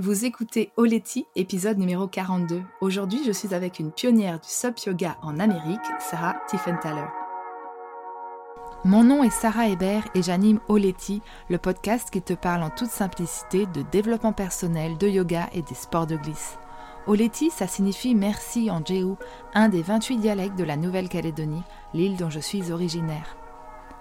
Vous écoutez Oleti, épisode numéro 42. Aujourd'hui, je suis avec une pionnière du SUP Yoga en Amérique, Sarah Tiffenthaler. Mon nom est Sarah Hébert et j'anime Oleti, le podcast qui te parle en toute simplicité de développement personnel, de yoga et des sports de glisse. Oleti, ça signifie merci en Jéhu, un des 28 dialectes de la Nouvelle-Calédonie, l'île dont je suis originaire.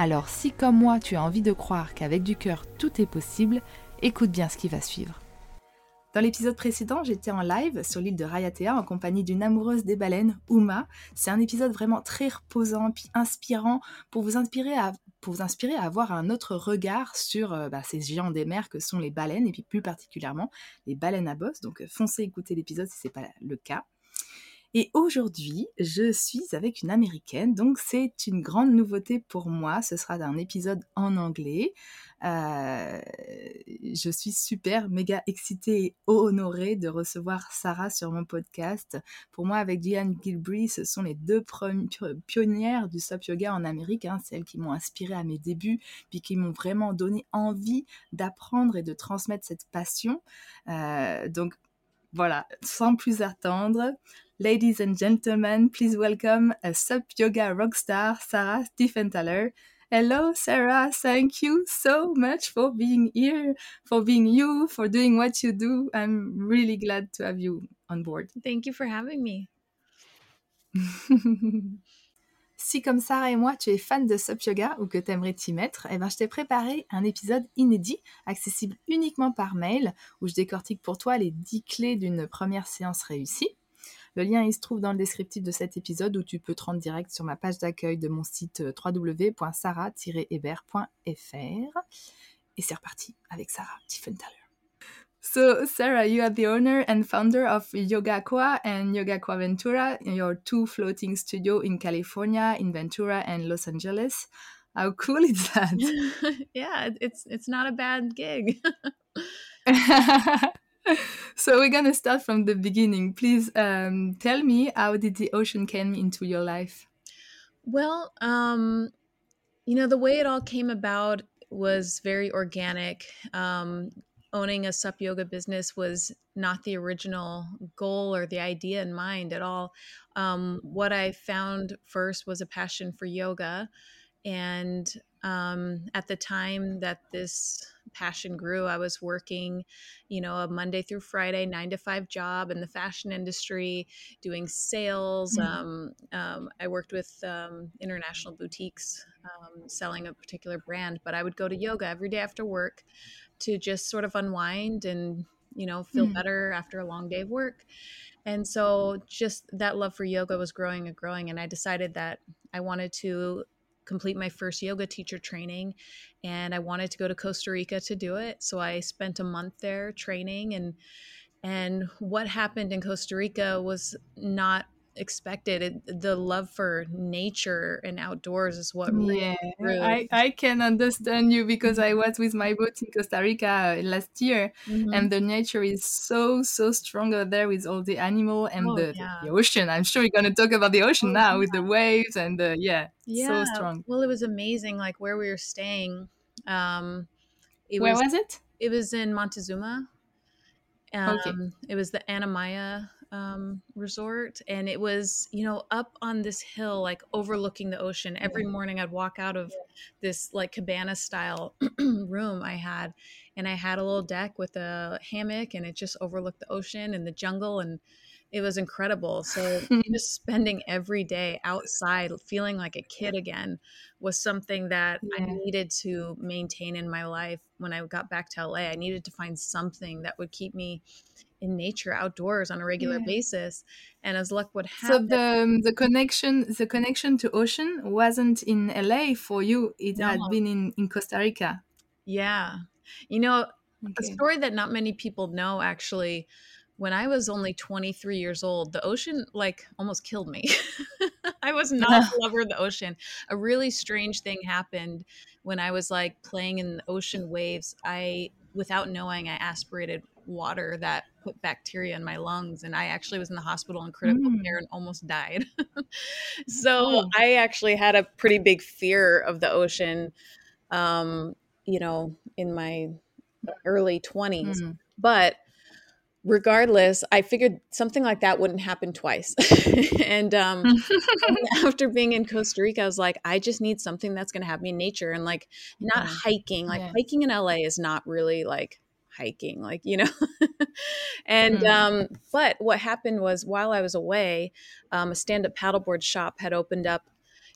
Alors si comme moi tu as envie de croire qu'avec du cœur tout est possible, écoute bien ce qui va suivre. Dans l'épisode précédent, j'étais en live sur l'île de Rayatea en compagnie d'une amoureuse des baleines, Uma. C'est un épisode vraiment très reposant puis inspirant pour vous inspirer à, avoir un autre regard sur euh, bah, ces géants des mers que sont les baleines et puis plus particulièrement les baleines à bosse. Donc euh, foncez écouter l'épisode si ce n'est pas le cas. Et aujourd'hui, je suis avec une américaine, donc c'est une grande nouveauté pour moi. Ce sera un épisode en anglais. Euh, je suis super, méga excitée et honorée de recevoir Sarah sur mon podcast. Pour moi, avec Diane Gilbrey, ce sont les deux pionnières du SUP Yoga en Amérique, hein, celles qui m'ont inspirée à mes débuts, puis qui m'ont vraiment donné envie d'apprendre et de transmettre cette passion. Euh, donc voilà, sans plus attendre, Ladies and gentlemen, please welcome a sub yoga rock star, Sarah Tiefenthaler. Hello, Sarah. Thank you so much for being here, for being you, for doing what you do. I'm really glad to have you on board. Thank you for having me. si comme Sarah et moi, tu es fan de Sup Yoga ou que tu aimerais t'y mettre, eh ben, je t'ai préparé un épisode inédit, accessible uniquement par mail, où je décortique pour toi les 10 clés d'une première séance réussie. Le lien, il se trouve dans le descriptif de cet épisode où tu peux te rendre direct sur ma page d'accueil de mon site euh, www.sarah-hébert.fr. Et c'est reparti avec Sarah Tiefenthaler. So, Sarah, you are the owner and founder of Yoga and Yoga Ventura, your two floating studios in California, in Ventura and Los Angeles. How cool is that? yeah, it's it's not a bad gig. so we're gonna start from the beginning. Please um, tell me how did the ocean came into your life? Well, um, you know the way it all came about was very organic. Um, owning a sup yoga business was not the original goal or the idea in mind at all. Um, what I found first was a passion for yoga, and um, at the time that this passion grew. I was working, you know, a Monday through Friday, nine to five job in the fashion industry, doing sales. Mm-hmm. Um, um, I worked with um, international boutiques um, selling a particular brand, but I would go to yoga every day after work to just sort of unwind and, you know, feel mm-hmm. better after a long day of work. And so just that love for yoga was growing and growing. And I decided that I wanted to complete my first yoga teacher training and I wanted to go to Costa Rica to do it. So I spent a month there training and and what happened in Costa Rica was not expected. It, the love for nature and outdoors is what yeah, really I, I can understand you because I was with my boat in Costa Rica uh, last year mm-hmm. and the nature is so so strong out there with all the animal and oh, the, yeah. the, ocean. I'm sure you're gonna talk about the ocean oh, now yeah. with the waves and the yeah, yeah, so strong. Well, it was amazing. Like where we were staying. Um, where was, was it? It was in Montezuma. Um, okay. It was the Anamaya um, resort and it was you know up on this hill like overlooking the ocean. Every morning i'd walk out of this like cabana style room i had and i had a little deck with a hammock and it just overlooked the ocean and the jungle and it was incredible. So just spending every day outside feeling like a kid again was something that yeah. i needed to maintain in my life. When i got back to la i needed to find something that would keep me in nature outdoors on a regular yeah. basis and as luck would have so the um, the connection the connection to ocean wasn't in la for you it no. had been in in costa rica yeah you know okay. a story that not many people know actually when I was only 23 years old, the ocean like almost killed me. I was not a lover of the ocean. A really strange thing happened when I was like playing in the ocean waves. I, without knowing, I aspirated water that put bacteria in my lungs and i actually was in the hospital in critical mm. care and almost died so oh. i actually had a pretty big fear of the ocean um, you know in my early 20s mm. but regardless i figured something like that wouldn't happen twice and um, after being in costa rica i was like i just need something that's going to have me in nature and like not yeah. hiking like yeah. hiking in la is not really like hiking like you know and mm. um but what happened was while i was away um, a stand-up paddleboard shop had opened up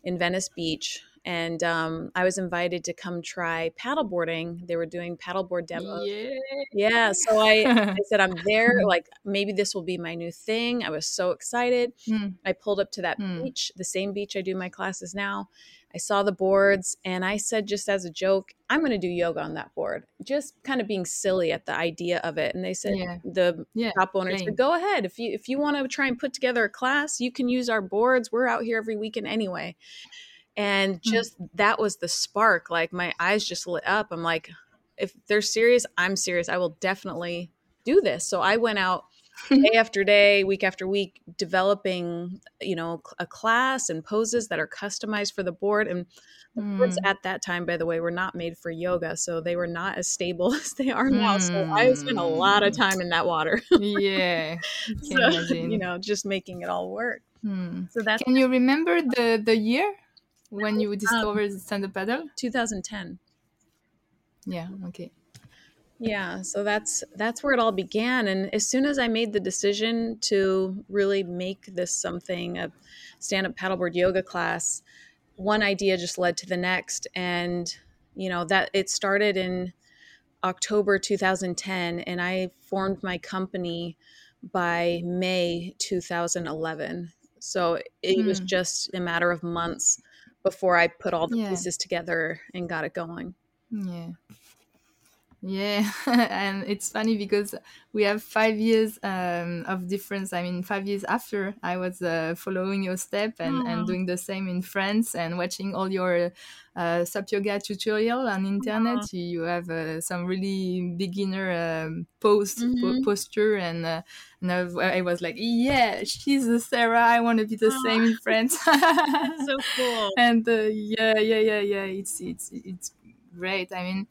in venice beach and um, I was invited to come try paddleboarding. They were doing paddleboard demos. Yeah. yeah. So I, I said, I'm there. Like, maybe this will be my new thing. I was so excited. Mm. I pulled up to that mm. beach, the same beach I do my classes now. I saw the boards and I said, just as a joke, I'm going to do yoga on that board. Just kind of being silly at the idea of it. And they said, yeah. the yeah, owner said, go ahead. If you, if you want to try and put together a class, you can use our boards. We're out here every weekend anyway. And hmm. just mm-hmm. that was the spark. Like my eyes just lit up. I'm like, if they're serious, I'm serious. I will definitely do this. So I went out day after day, week after week, developing, you know, a class and poses that are customized for the board. And the mm. boards at that time, by the way, were not made for yoga, so they were not as stable as they are now. Mm. So I spent a lot of time in that water. yeah, so, you know, just making it all work. Mm. So that. Can you remember the the year when you um, discovered um, stand up paddle? 2010. Yeah. Okay yeah so that's that's where it all began and as soon as i made the decision to really make this something a stand-up paddleboard yoga class one idea just led to the next and you know that it started in october 2010 and i formed my company by may 2011 so it mm. was hmm. just a matter of months before i put all the yeah. pieces together and got it going yeah yeah, and it's funny because we have five years um, of difference. I mean, five years after I was uh, following your step and, and doing the same in France and watching all your uh, SUP yoga tutorial on internet. You, you have uh, some really beginner um, pose mm-hmm. po- posture, and, uh, and I, was like, yeah, she's Sarah. I want to be the same in France. so cool. And uh, yeah, yeah, yeah, yeah. It's it's it's great. I mean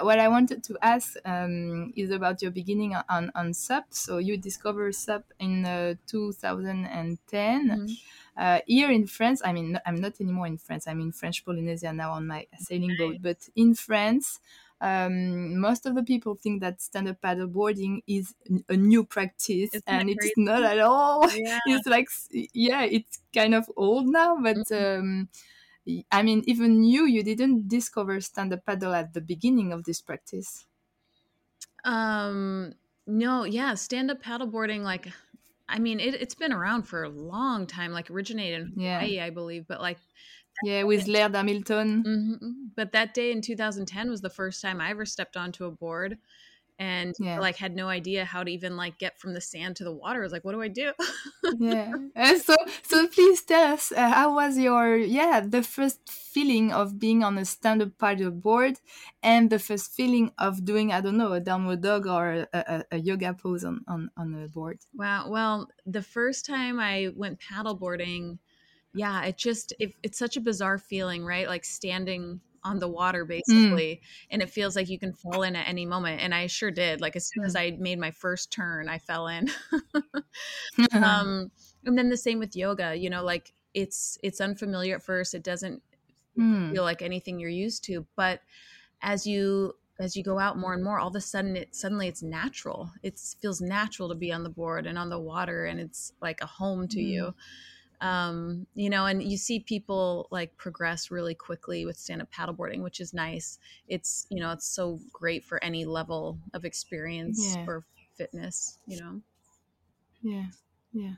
what I wanted to ask um, is about your beginning on, on SUP. So you discovered SUP in uh, 2010. Mm-hmm. Uh, here in France, I mean, I'm not anymore in France. I'm in French Polynesia now on my sailing boat. But in France, um, most of the people think that stand-up paddle boarding is a new practice, Isn't and it's not at all. Yeah. it's like, yeah, it's kind of old now, but. Mm-hmm. Um, I mean, even you, you didn't discover stand up paddle at the beginning of this practice. Um, no, yeah, stand up paddleboarding, like, I mean, it, has been around for a long time, like originated in yeah. I believe, but like, yeah, with Laird Hamilton. Mm-hmm. But that day in 2010 was the first time I ever stepped onto a board and yeah. like had no idea how to even like get from the sand to the water. I was like, what do I do? yeah. And so so please tell us uh, how was your yeah the first feeling of being on a stand-up paddle board and the first feeling of doing I don't know a downward dog or a, a, a yoga pose on on on a board. Wow. Well, the first time I went paddle boarding, yeah, it just it, it's such a bizarre feeling, right? Like standing on the water mm. basically mm. and it feels like you can fall in at any moment and i sure did like as soon mm. as i made my first turn i fell in um and then the same with yoga you know like it's it's unfamiliar at first it doesn't mm. feel like anything you're used to but as you as you go out more and more all of a sudden it suddenly it's natural it feels natural to be on the board and on the water and it's like a home to you mm um, you know, and you see people like progress really quickly with stand up paddleboarding, which is nice. It's, you know, it's so great for any level of experience yeah. or fitness, you know? Yeah. Yeah.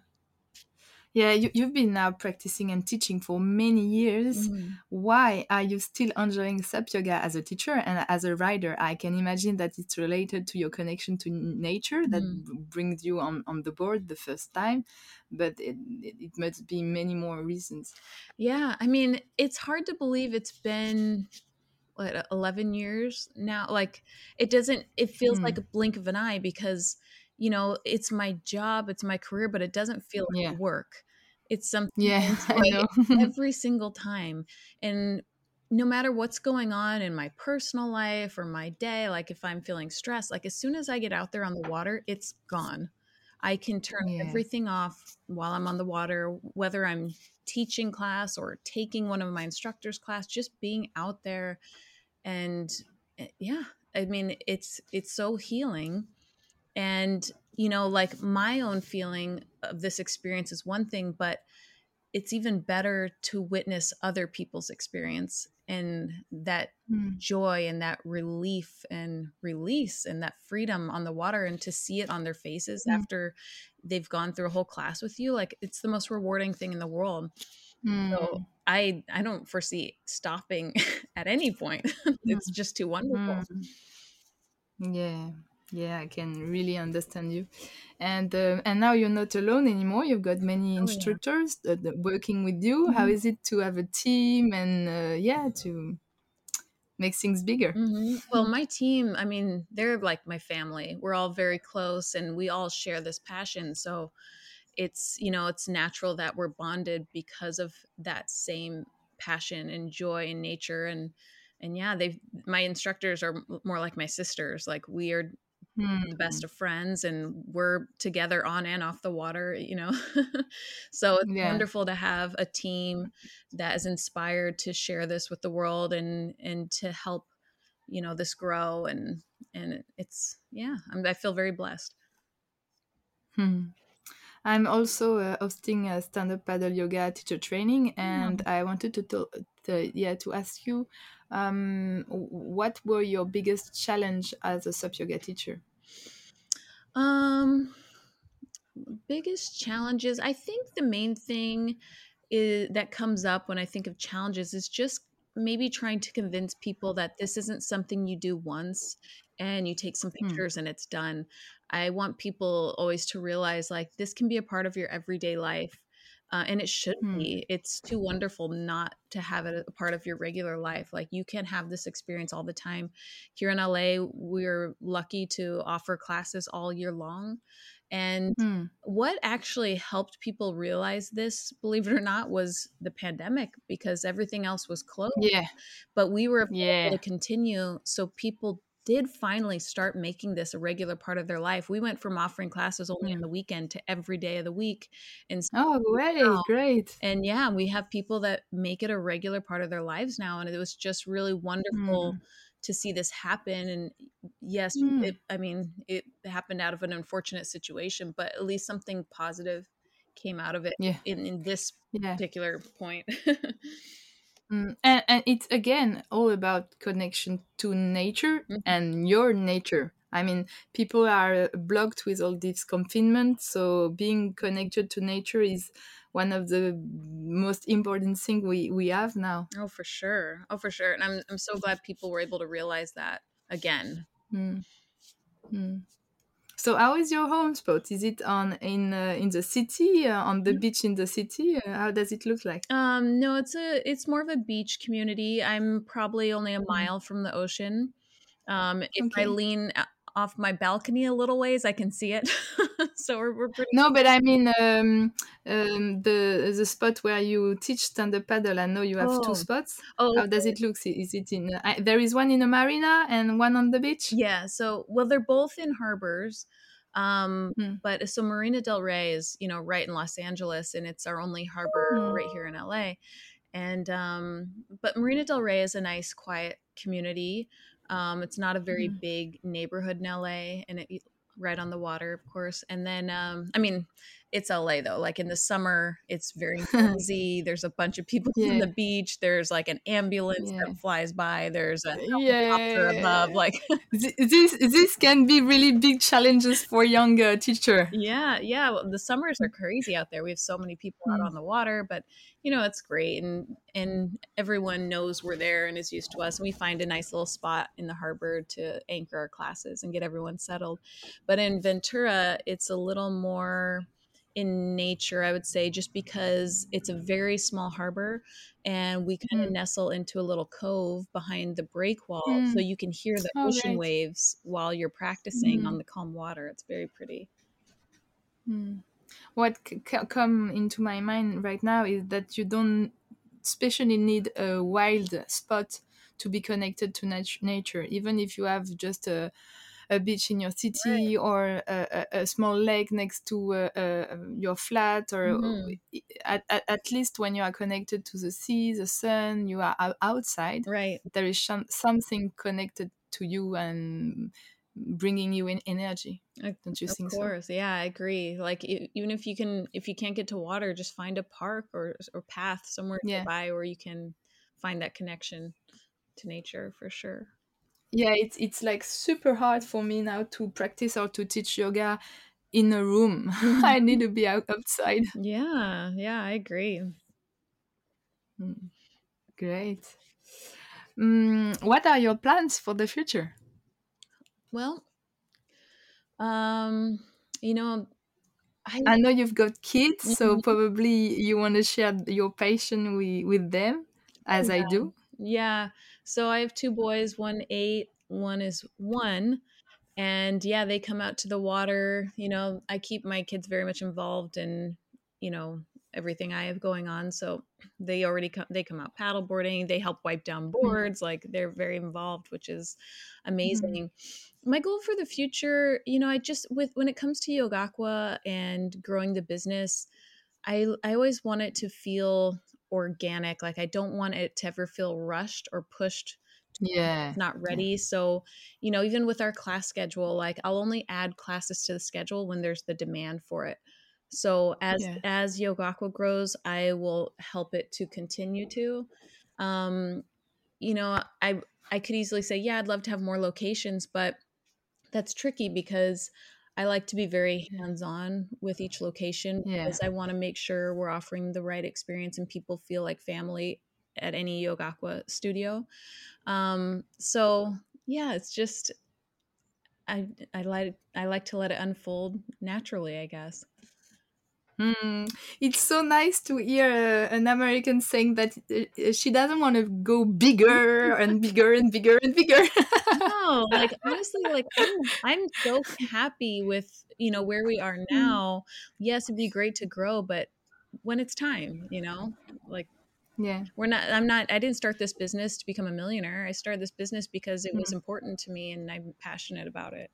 Yeah, you, you've been now practicing and teaching for many years. Mhm. Why are you still enjoying SUP yoga as a teacher and as a writer I can imagine that it's related to your connection to nature that b- brings you on, on the board the first time, but it, it, it must be many more reasons. Yeah, I mean, it's hard to believe it's been what 11 years now. Like it doesn't it feels Hmm. like a blink of an eye because you know, it's my job, it's my career, but it doesn't feel like Yeah. work. It's something Yeah, I I know. every single time. And no matter what's going on in my personal life or my day, like if I'm feeling stressed, like as soon as I get out there on the water, it's gone. I can turn Yeah. everything off while I'm on the water, whether I'm teaching class or taking one of my instructors' class, just being out there and eh, yeah, I mean it's it's so healing and you know like my own feeling of this experience is one thing but it's even better to witness other people's experience and that Hmm. joy and that relief and release and that freedom on the water and to see it on their faces Mm. after they've gone through a whole class with you like it's the most rewarding thing in the world Hmm. so i i don't foresee stopping at any point it's just too wonderful Mm. Yeah, yeah, I can really understand you. And uh, and now you're not alone anymore. You've got many Oh, yeah. instructors that working with you. How Mhm. is it to have a team and uh, yeah, to make things bigger? hmm Well, my team, I mean, they're like my family. We're all very close and we all share this passion. So it's, you know, it's natural that we're bonded because of that same passion and joy in nature. And, and yeah, they, my instructors are more like my sisters. Like we are The best of friends and we're together on and off the water, you know? so it's Yeah. wonderful to have a team that is inspired to share this with the world and, and to help you know this grow and and it's yeah I'm, i feel very blessed Hmm. I'm also uh, hosting a stand-up paddle yoga teacher training, and I wanted to, to yeah to ask you, um, what were your biggest challenge as a SUP yoga teacher? um biggest challenges i think the main thing is that comes up when i think of challenges is just maybe trying to convince people that this isn't something you do once and you take some Hmm. pictures and it's done i want people always to realize like this can be a part of your everyday life uh, and it should Hmm. be it's too wonderful not to have it a part of your regular life like you can't have this experience all the time here in la we're lucky to offer classes all year long and Hmm. what actually helped people realize this, believe it or not, was the pandemic because everything else was closed. Yeah, But we were able yeah. to continue. So people did finally start making this a regular part of their life. We went from offering classes only on Hmm. the weekend to every day of the week. And s- Oh, great, Wow. great. and yeah, we have people that make it a regular part of their lives now. And it was just really wonderful Hmm. to see this happen. And yes, Hmm. it, I mean, it happened out of an unfortunate situation, but at least something positive came out of it Yeah, in, in this yeah. particular point. Mm, and, and it's again all about connection to nature Mhm. and your nature. I mean, people are blocked with all this confinement, so being connected to nature is one of the most important thing we, we have now. oh, for sure. Oh, for sure. And I'm, I'm so glad people were able to realize that again. Mm. Mm. So, how is your home spot? Is it on in uh, in the city, uh, on the Mhm. beach in the city? Uh, how does it look like? Um, no, it's a it's more of a beach community. I'm probably only a Mm. mile from the ocean. Um, if I lean off my balcony a little ways, I can see it. so we're, we're pretty. No, but I mean um, um, the the spot where you teach stand-up paddle. I know you have two spots. oh, How does it look? Is it in? Uh, I- there is one in a marina and one on the beach. yeah. So well, they're both in harbors. Um, Hmm. but so Marina Del Rey is you know right in Los Angeles, and it's our only harbor Hmm. right here in LA. And um, but Marina Del Rey is a nice, quiet community. Um, it's not a very Hmm. big neighborhood in LA, and it right on the water, of course. And then, um, I mean, it's LA though. Like in the summer, it's very busy. There's a bunch of people Yeah. on the beach. There's like an ambulance Yeah. that flies by. There's a Yeah. helicopter above. Like this this can be really big challenges for young uh, teacher. Yeah, yeah. well, The summers are crazy out there. We have so many people out Mm. on the water, but you know it's great, and and everyone knows we're there and is used to us. We find a nice little spot in the harbor to anchor our classes and get everyone settled. But in Ventura, it's a little more in nature, I would say, just because it's a very small harbor and we kind of Mm. nestle into a little cove behind the break wall, so Mm. you can hear the Oh, ocean right. waves while you're practicing Mm. on the calm water. It's very pretty. Mm. What c- c- come into my mind right now is that you don't especially need a wild spot to be connected to nat- nature, even if you have just a, a beach in your city or a, a, small lake next to your flat, or Mhm. at, at, at least when you are connected to the sea, the sun, you are outside. Right. There is some, something connected to you and bringing you in energy. Don't you Of think so? Of course, yeah, I agree. Like e- even if you can, if you can't get to water, just find a park or or path somewhere Yeah. nearby where you can find that connection to nature for sure. Yeah it's it's like super hard for me now to practice or to teach yoga in a room i need to be out outside Yeah, yeah, I agree. Mm, great mm, what are your plans for the future Well, um, you know, I i know you've got kids so Mhm. probably you want to share your passion with, with them as i do Yeah. So I have two boys, one eight, one is one. And yeah, they come out to the water. You know, I keep my kids very much involved in, you know, everything I have going on. So they already come they come out paddleboarding, they help wipe down mm-hmm. boards, like they're very involved, which is mm-hmm. amazing. My goal for the future, you know, I just with when it comes to YogaQua and growing the business, I I always want it to feel organic. Like I don't want it to ever feel rushed or pushed yeah not ready. So, you know, even with our class schedule, like I'll only add classes to the schedule when there's the demand for it. So as Yeah. as YogaQua grows, I will help it to continue to. Um, you know, I I could easily say, yeah, I'd love to have more locations, but that's tricky because I like to be very hands-on with each location Yeah. because I want to make sure we're offering the right experience and people feel like family at any YogaQua studio. Um, so yeah, it's just I I like I like to let it unfold naturally, I guess. Mm, it's so nice to hear uh, an American saying that uh, she doesn't want to go bigger and bigger and bigger and bigger. No, like honestly, like I'm, I'm so happy with you know where we are now. Yes, it'd be great to grow, but when it's time, you know, like yeah. we're not. I'm not. I didn't start this business to become a millionaire. I started this business because it was Mm. important to me, and I'm passionate about it.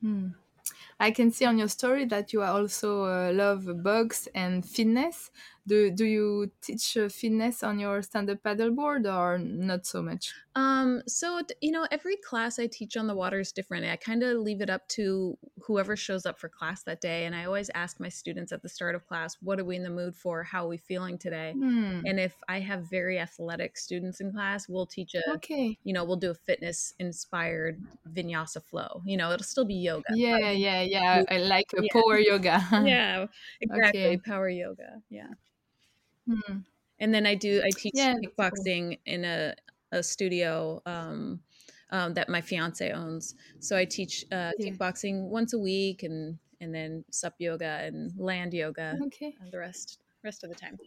Hmm. I can see on your story that you are also uh, love bugs and fitness. Do do you teach uh, fitness on your stand-up paddleboard or not so much? Um, so you know, every class I teach on the water is different. I kind of leave it up to whoever shows up for class that day, and I always ask my students at the start of class, "What are we in the mood for? How are we feeling today?" Hmm. And if I have very athletic students in class, we'll teach a, Okay. you know, we'll do a fitness inspired vinyasa flow. You know, it'll still be yoga. Yeah, yeah, yeah. I like uh, Yeah. power yoga. Yeah, exactly. Okay. Power yoga. Yeah. Hmm. and then I do I teach Yeah, that's cool. kickboxing in a a studio um, um, that my fiance owns. So I teach uh, Yeah. kickboxing once a week, and and then sup yoga and land yoga Okay. the rest rest of the time.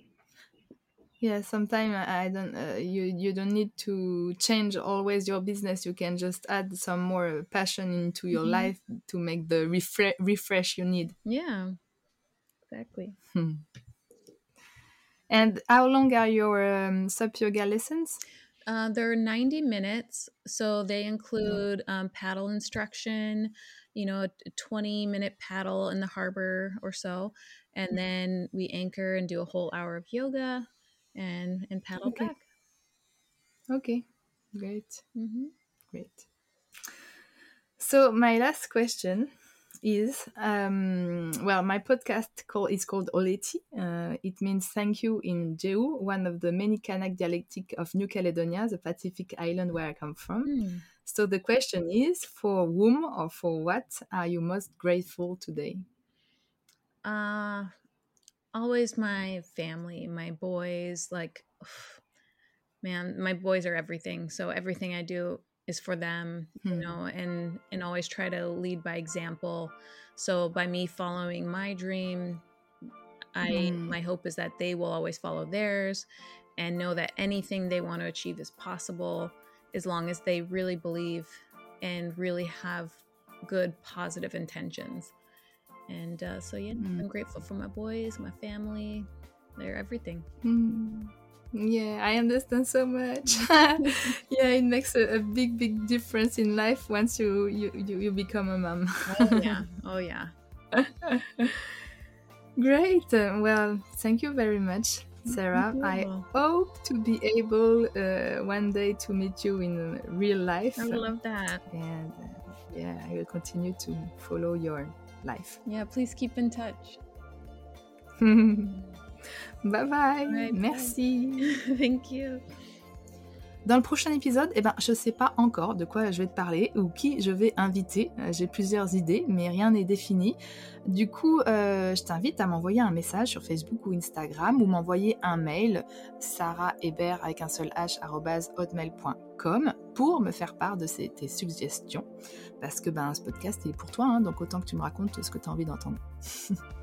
Yeah, sometimes I don't. Uh, you you don't need to change always your business. You can just add some more passion into your Mhm. life to make the refresh refresh you need. Yeah, exactly. And how long are your um, SUP yoga lessons? Uh, they're 90 minutes, so they include um, paddle instruction, you know, a 20 minute paddle in the harbor or so, and then we anchor and do a whole hour of yoga and and paddle Okay. back. Okay, great, hmm great. So my last question is um, well, my podcast call is called Oleti. Uh, it means thank you in Drehu, one of the many Kanak dialectic of New Caledonia, the Pacific island where I come from. Mm. So the question is, for whom or for what are you most grateful today? Uh, always my family, my boys. Like, man, my boys are everything. So everything I do is for them, you Hmm. know, and and always try to lead by example. So by me following my dream, I Hmm. my hope is that they will always follow theirs and know that anything they want to achieve is possible as long as they really believe and really have good positive intentions. And uh, so yeah, Mm. I'm grateful for my boys, my family. They're everything. Hmm. Yeah, I understand so much. yeah, it makes a, a big, big difference in life once you you, you, you become a mom. Oh yeah. Oh yeah. Great. Uh, well, thank you very much, Sarah. you. I hope to be able uh, one day to meet you in real life. I love that. And uh, yeah, I will continue to follow your life. Yeah, please keep in touch. Bye bye. Merci. Thank you. Dans le prochain épisode, eh ben, je ne sais pas encore de quoi je vais te parler ou qui je vais inviter. Euh, J'ai plusieurs idées, mais rien n'est défini. Du coup, euh, je t'invite à m'envoyer un message sur Facebook ou Instagram ou m'envoyer un mail sarahhebert avec un seul h hotmail.com pour me faire part de ces- tes suggestions. Parce que ben, ce podcast il est pour toi, hein, donc autant que tu me racontes ce que tu as envie d'entendre.